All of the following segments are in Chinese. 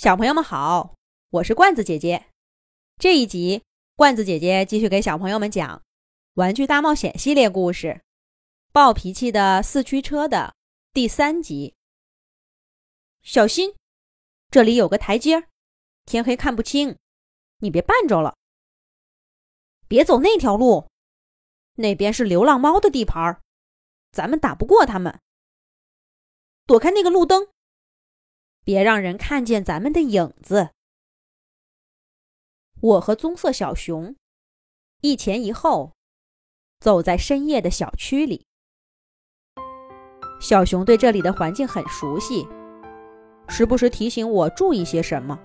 小朋友们好，我是罐子姐姐。这一集，罐子姐姐继续给小朋友们讲《玩具大冒险》系列故事《暴脾气的四驱车》的第三集。小心，这里有个台阶，天黑看不清，你别绊着了。别走那条路，那边是流浪猫的地盘，咱们打不过他们。躲开那个路灯，别让人看见咱们的影子。我和棕色小熊一前一后走在深夜的小区里。小熊对这里的环境很熟悉，时不时提醒我注意些什么。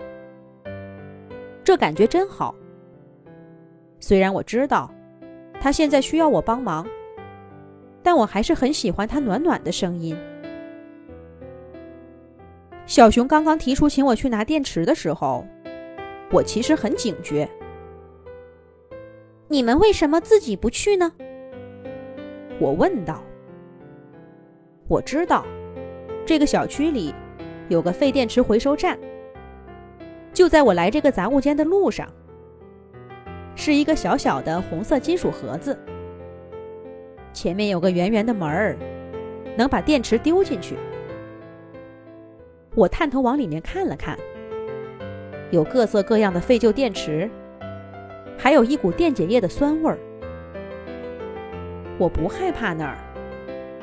这感觉真好。虽然我知道他现在需要我帮忙，但我还是很喜欢他暖暖的声音。小熊刚刚提出请我去拿电池的时候，我其实很警觉。你们为什么自己不去呢？我问道。我知道，这个小区里有个废电池回收站，就在我来这个杂物间的路上。是一个小小的红色金属盒子，前面有个圆圆的门儿，能把电池丢进去。我探头往里面看了看，有各色各样的废旧电池，还有一股电解液的酸味儿。我不害怕那儿，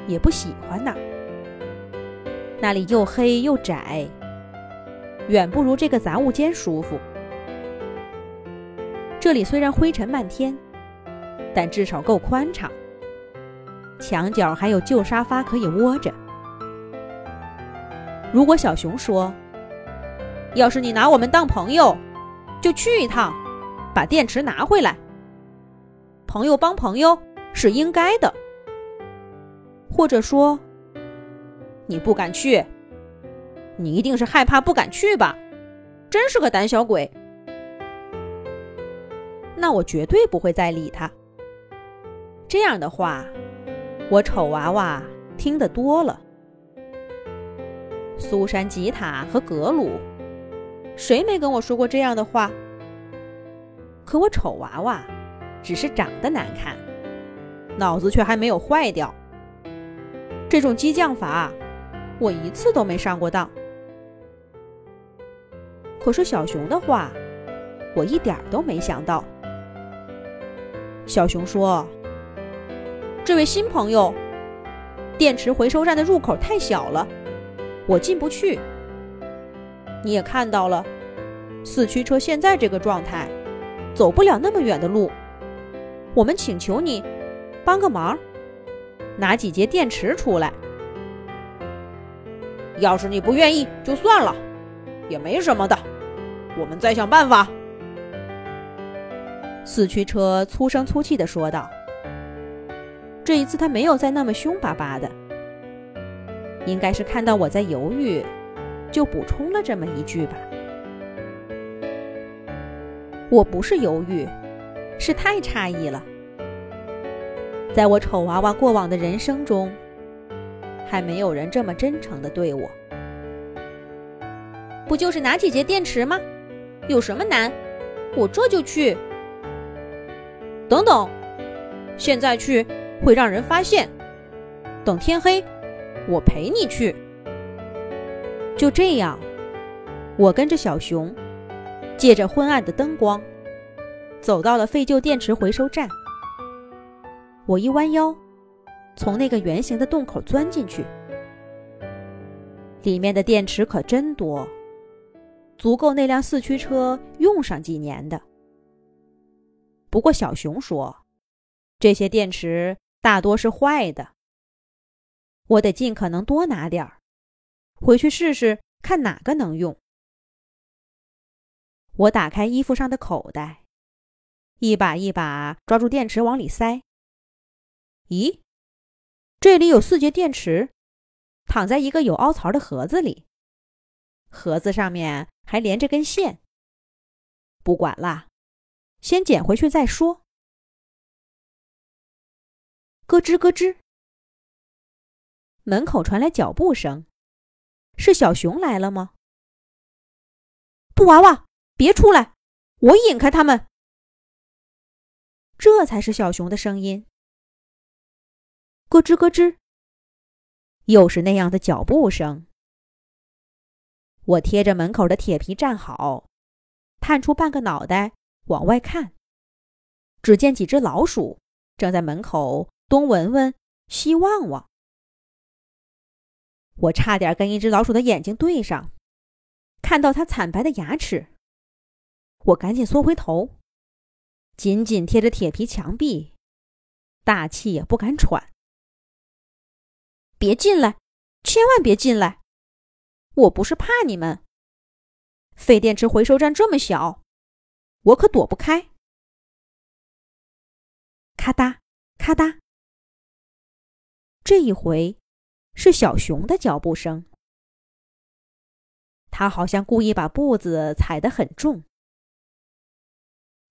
也不喜欢那儿。那里又黑又窄，远不如这个杂物间舒服。这里虽然灰尘漫天，但至少够宽敞，墙角还有旧沙发可以窝着。如果小熊说：“要是你拿我们当朋友，就去一趟，把电池拿回来。朋友帮朋友是应该的。”或者说：“你不敢去，你一定是害怕不敢去吧？真是个胆小鬼。”那我绝对不会再理他。这样的话，我丑娃娃听得多了。苏珊、吉塔和格鲁，谁没跟我说过这样的话？可我丑娃娃只是长得难看，脑子却还没有坏掉。这种激将法，我一次都没上过当。可是小熊的话，我一点都没想到。小熊说：“这位新朋友，电池回收站的入口太小了。”我进不去。你也看到了，四驱车现在这个状态，走不了那么远的路。我们请求你帮个忙，拿几节电池出来。要是你不愿意，就算了，也没什么的。我们再想办法。”四驱车粗声粗气地说道。这一次他没有再那么凶巴巴的。应该是看到我在犹豫，就补充了这么一句吧。我不是犹豫，是太诧异了。在我丑娃娃过往的人生中，还没有人这么真诚的对我。不就是拿几节电池吗？有什么难？我这就去。等等，现在去会让人发现。等天黑。我陪你去。就这样，我跟着小熊，借着昏暗的灯光，走到了废旧电池回收站。我一弯腰，从那个圆形的洞口钻进去。里面的电池可真多，足够那辆四驱车用上几年的。不过小熊说，这些电池大多是坏的。我得尽可能多拿点儿，回去试试看哪个能用。我打开衣服上的口袋，一把一把抓住电池往里塞。咦，这里有四节电池，躺在一个有凹槽的盒子里，盒子上面还连着根线。不管啦，先捡回去再说。咯吱咯吱。门口传来脚步声，是小熊来了吗？布娃娃，别出来，我引开他们。”这才是小熊的声音。咯吱咯吱，又是那样的脚步声。我贴着门口的铁皮站好，探出半个脑袋往外看，只见几只老鼠正在门口东闻闻西望望。我差点跟一只老鼠的眼睛对上，看到它惨白的牙齿。我赶紧缩回头，紧紧贴着铁皮墙壁，大气也不敢喘。别进来，千万别进来！我不是怕你们。废电池回收站这么小，我可躲不开。咔嗒，咔嗒，这一回。是小熊的脚步声，他好像故意把步子踩得很重。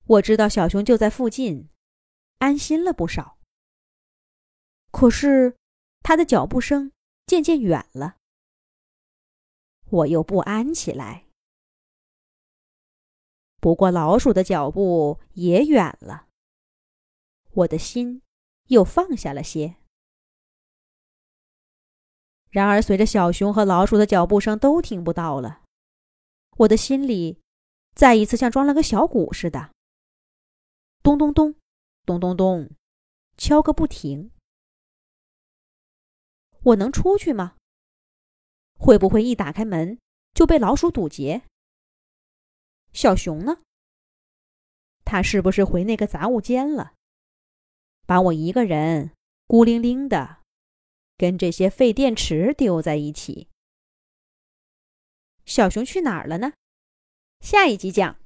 我知道小熊就在附近，安心了不少。可是他的脚步声渐渐远了，我又不安起来。不过老鼠的脚步也远了，我的心又放下了些。然而，随着小熊和老鼠的脚步声都听不到了，我的心里再一次像装了个小鼓似的，咚咚咚，咚咚咚，敲个不停。我能出去吗？会不会一打开门就被老鼠堵截？小熊呢？他是不是回那个杂物间了，把我一个人孤零零的？跟这些废电池丢在一起，小熊去哪儿了呢？下一集讲。